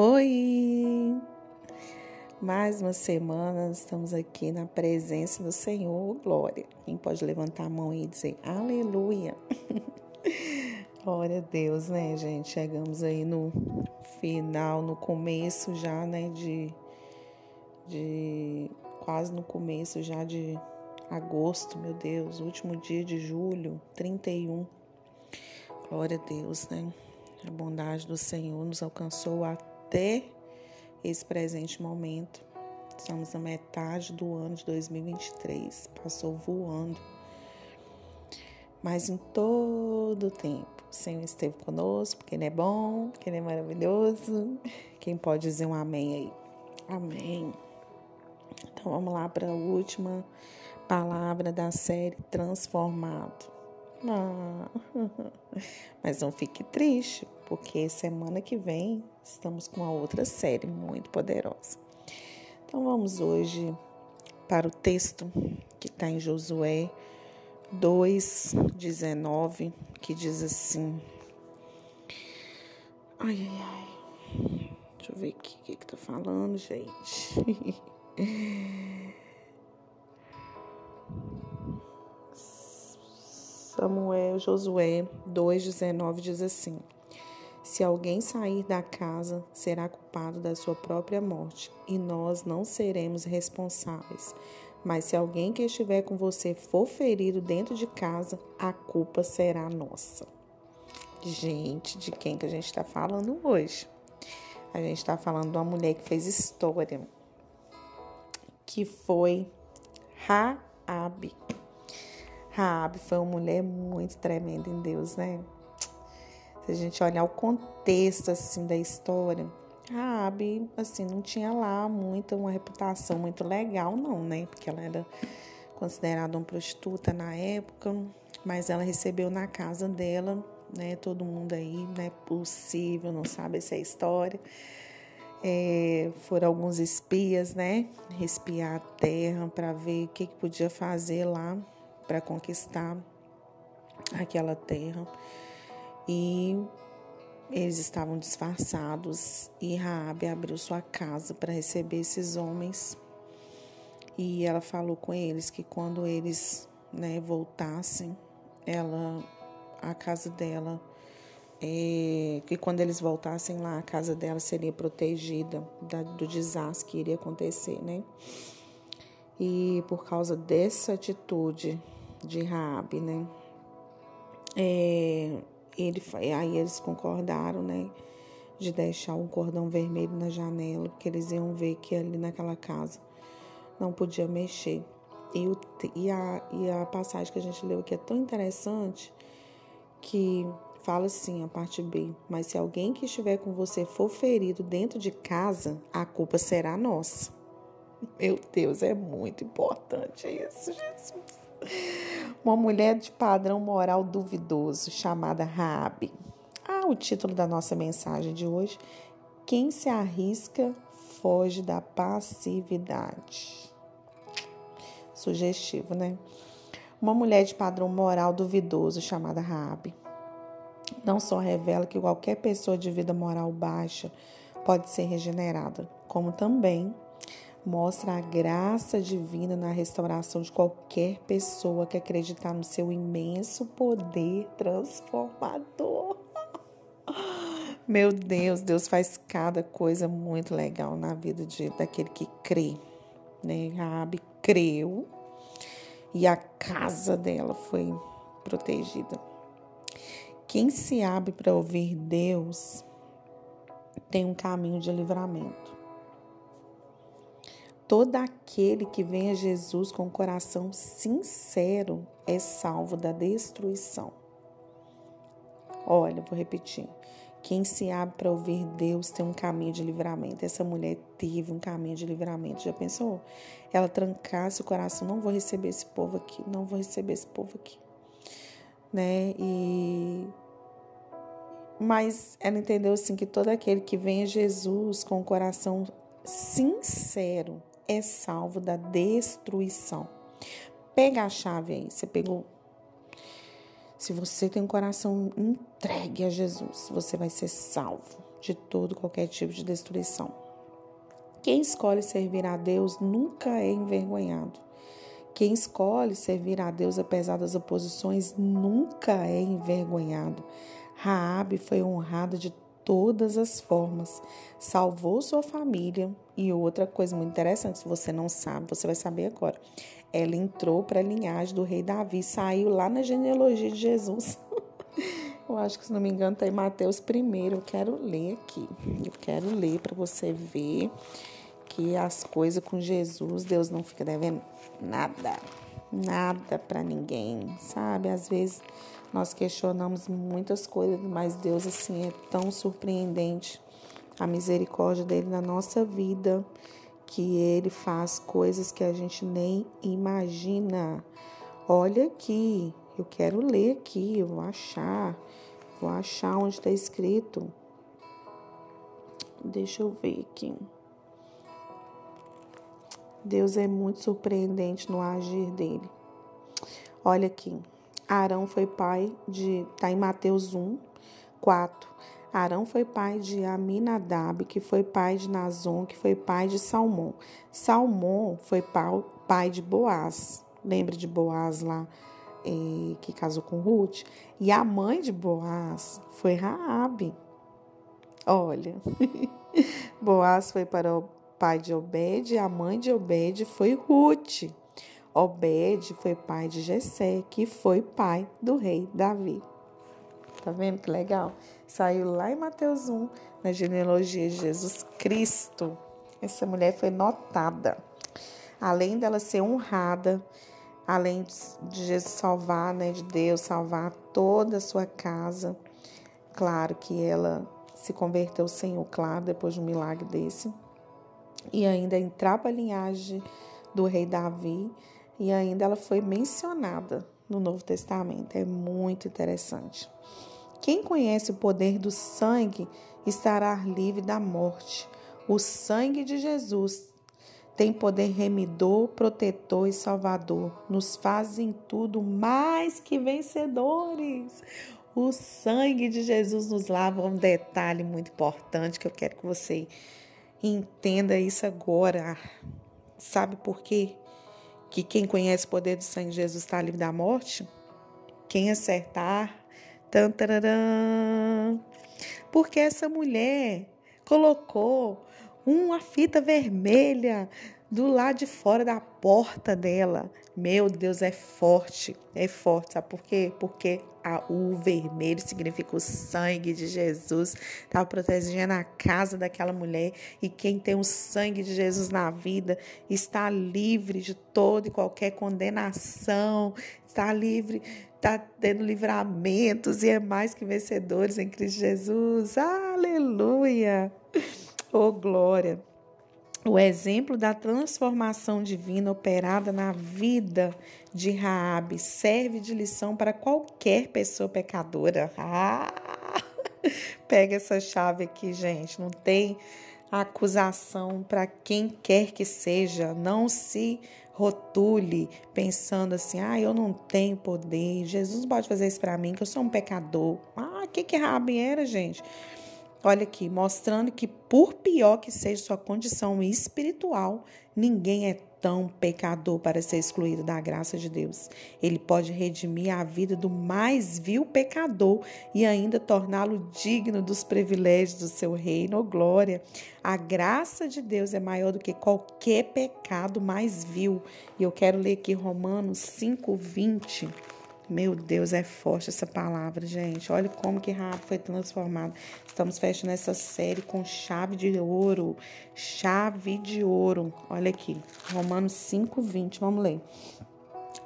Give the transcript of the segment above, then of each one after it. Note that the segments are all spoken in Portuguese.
Oi! Mais uma semana estamos aqui na presença do Senhor, glória. Quem pode levantar a mão e dizer aleluia? glória a Deus, né, gente? Chegamos aí no final, no começo já, né, de, de quase no começo já de agosto, meu Deus, último dia de julho, 31. Glória a Deus, né? A bondade do Senhor nos alcançou até esse presente momento. Estamos na metade do ano de 2023, passou voando. Mas em todo o tempo, o Senhor esteve conosco, porque Ele é bom, porque Ele é maravilhoso. Quem pode dizer um amém aí? Amém. Então vamos lá para a última palavra da série Transformado. Ah, mas não fique triste, porque semana que vem estamos com uma outra série muito poderosa. Então vamos hoje para o texto que está em Josué 2,19, que diz assim. Ai, ai, ai. Deixa eu ver aqui o que está falando, gente. Samuel, Josué 2,19 diz assim: Se alguém sair da casa, será culpado da sua própria morte, e nós não seremos responsáveis. Mas se alguém que estiver com você for ferido dentro de casa, a culpa será nossa. Gente, de quem que a gente está falando hoje? A gente está falando de uma mulher que fez história, que foi Raabe. Raabe foi uma mulher muito tremenda em Deus, né? Se a gente olhar o contexto assim da história, Raabe assim não tinha lá muita uma reputação muito legal não, né? Porque ela era considerada uma prostituta na época, mas ela recebeu na casa dela, né? Todo mundo aí, não é possível, não sabe essa história. É, foram alguns espias, né? Espiar a terra para ver o que, que podia fazer lá para conquistar aquela terra. E eles estavam disfarçados e Raabe abriu sua casa para receber esses homens. E ela falou com eles que quando eles, né, voltassem, ela a casa dela é, que quando eles voltassem lá, a casa dela seria protegida da, do desastre que iria acontecer, né? E por causa dessa atitude de Raabe, né? É, ele, aí eles concordaram, né? De deixar um cordão vermelho na janela, porque eles iam ver que ali naquela casa não podia mexer. E, o, e, a, e a passagem que a gente leu aqui é tão interessante que fala assim, a parte B, mas se alguém que estiver com você for ferido dentro de casa, a culpa será nossa. Meu Deus, é muito importante isso, Jesus. Uma mulher de padrão moral duvidoso, chamada Raabe. Ah, o título da nossa mensagem de hoje: Quem se arrisca foge da passividade. Sugestivo, né? Uma mulher de padrão moral duvidoso, chamada Raabe, não só revela que qualquer pessoa de vida moral baixa pode ser regenerada, como também mostra a graça divina na restauração de qualquer pessoa que acreditar no seu imenso poder transformador. Meu Deus, Deus faz cada coisa muito legal na vida de, daquele que crê. Né? Rabi creu e a casa dela foi protegida. Quem se abre para ouvir Deus tem um caminho de livramento. Todo aquele que vem a Jesus com o coração sincero é salvo da destruição. Olha, vou repetir. Quem se abre para ouvir Deus tem um caminho de livramento. Essa mulher teve um caminho de livramento. Já pensou? Ela trancasse o coração, não vou receber esse povo aqui, não vou receber esse povo aqui. Né? E mas ela entendeu assim que todo aquele que vem a Jesus com o coração sincero é salvo da destruição. Pega a chave aí, você pegou. Se você tem um coração entregue a Jesus, você vai ser salvo. de todo qualquer tipo de destruição. Quem escolhe servir a Deus nunca é envergonhado. Quem escolhe servir a Deus apesar das oposições nunca é envergonhado. Raabe foi honrada de todas as formas, salvou sua família e outra coisa muito interessante, se você não sabe, você vai saber agora. Ela entrou para a linhagem do rei Davi, saiu lá na genealogia de Jesus. Eu acho que, se não me engano, está em Mateus primeiro. Eu quero ler aqui. Eu quero ler para você ver que as coisas com Jesus, Deus não fica devendo nada, nada para ninguém, sabe? Às vezes nós questionamos muitas coisas, mas Deus assim é tão surpreendente a misericórdia dele na nossa vida, que ele faz coisas que a gente nem imagina. Olha aqui, eu quero ler aqui, eu vou achar, vou achar onde está escrito. Deixa eu ver aqui. Deus é muito surpreendente no agir dele. Olha aqui. Arão foi pai de. Está em Mateus 1, 4. Arão foi pai de Aminadab, que foi pai de Nazon, que foi pai de Salmão. Salmão foi pai de Boaz. Lembra de Boaz lá, eh, que casou com Ruth? E a mãe de Boaz foi Raabe. Olha, Boaz foi para o pai de Obed, a mãe de Obed foi Ruth. Obed foi pai de Jessé, que foi pai do rei Davi. Tá vendo que legal? Saiu lá em Mateus 1, na genealogia de Jesus Cristo. Essa mulher foi notada. Além dela ser honrada, além de Jesus salvar, né, de Deus salvar toda a sua casa. Claro que ela se converteu ao Senhor, claro, depois de um milagre desse e ainda entrar para a linhagem do rei Davi e ainda ela foi mencionada no Novo Testamento. É muito interessante. Quem conhece o poder do sangue estará livre da morte. O sangue de Jesus tem poder remidor, protetor e salvador. Nos faz em tudo mais que vencedores. O sangue de Jesus nos lava. Um detalhe muito importante que eu quero que você Entenda isso agora. Sabe por quê? Que quem conhece o poder do sangue de Jesus está livre da morte? Quem acertar. Tantararã, porque essa mulher colocou uma fita vermelha do lado de fora da porta dela. Meu Deus, é forte, é forte. Sabe por quê? Porque a, o vermelho significa o sangue de Jesus. Estava protegendo a casa daquela mulher. E quem tem o sangue de Jesus na vida está livre de toda e qualquer condenação, está livre, está tendo livramentos e é mais que vencedores em Cristo Jesus. Aleluia! Oh, glória! O exemplo da transformação divina operada na vida de Raabe serve de lição para qualquer pessoa pecadora. Ah, pega essa chave aqui, gente. Não tem acusação para quem quer que seja. Não se rotule pensando assim: ah, eu não tenho poder. Jesus pode fazer isso para mim, que eu sou um pecador. Ah, o que que Raabe era, gente? Olha aqui, mostrando que, por pior que seja sua condição espiritual, ninguém é tão pecador para ser excluído da graça de Deus. Ele pode redimir a vida do mais vil pecador e ainda torná-lo digno dos privilégios do seu reino. Oh, glória! A graça de Deus é maior do que qualquer pecado mais vil. E eu quero ler aqui Romanos 5, 20. Meu Deus, é forte essa palavra, gente. Olha como que Raab foi transformado. Estamos fechando essa série com chave de ouro. Chave de ouro. Olha aqui. Romanos 5, 20. Vamos ler.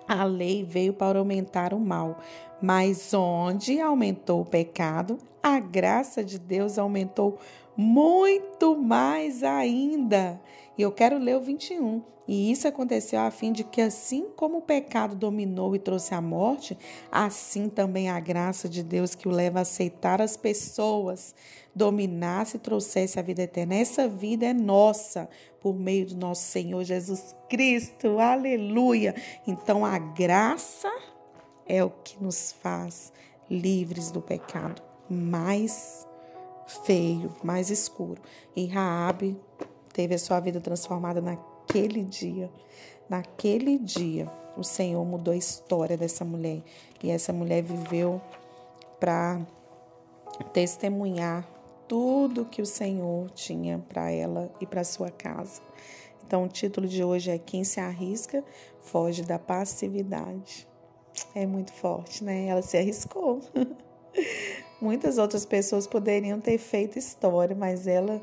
A lei veio para aumentar o mal, mas onde aumentou o pecado, a graça de Deus aumentou mais ainda. E eu quero ler o 21. E isso aconteceu a fim de que, assim como o pecado dominou e trouxe a morte, assim também a graça de Deus que o leva a aceitar as pessoas dominasse e trouxesse a vida eterna. Essa vida é nossa por meio do nosso Senhor Jesus Cristo. Aleluia! Então a graça é o que nos faz livres do pecado. Mas feio, mais escuro. E Raabe teve a sua vida transformada naquele dia. Naquele dia, o Senhor mudou a história dessa mulher. E essa mulher viveu para testemunhar tudo que o Senhor tinha para ela e para sua casa. Então, o título de hoje é Quem se arrisca foge da passividade. É muito forte, né? Ela se arriscou. Muitas outras pessoas poderiam ter feito história, mas ela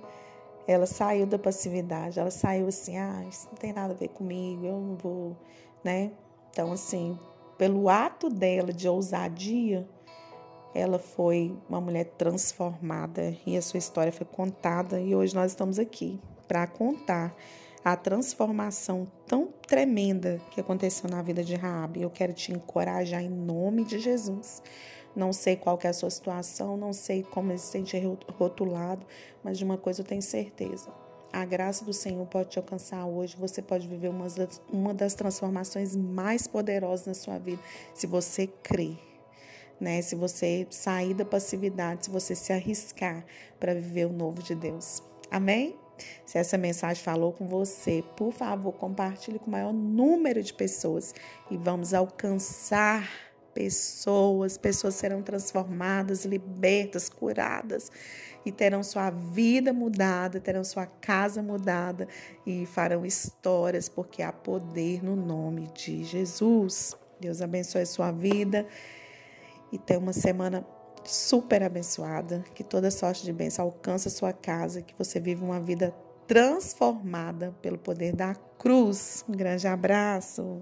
ela saiu da passividade. Ela saiu assim, ah, isso não tem nada a ver comigo, eu não vou, né? Então, assim, pelo ato dela de ousadia, ela foi uma mulher transformada e a sua história foi contada e hoje nós estamos aqui para contar a transformação tão tremenda que aconteceu na vida de Raabe. Eu quero te encorajar em nome de Jesus. Não sei qual é a sua situação, não sei como se sente rotulado, mas de uma coisa eu tenho certeza. A graça do Senhor pode te alcançar hoje. Você pode viver uma das, uma das transformações mais poderosas na sua vida, se você crer. Né? Se você sair da passividade, se você se arriscar para viver o novo de Deus. Amém? Se essa mensagem falou com você, por favor, compartilhe com o maior número de pessoas e vamos alcançar pessoas, pessoas serão transformadas, libertas, curadas e terão sua vida mudada, terão sua casa mudada e farão histórias, porque há poder no nome de Jesus. Deus abençoe sua vida e tenha uma semana super abençoada, que toda sorte de bênção alcance sua casa, que você viva uma vida transformada pelo poder da cruz. Um grande abraço.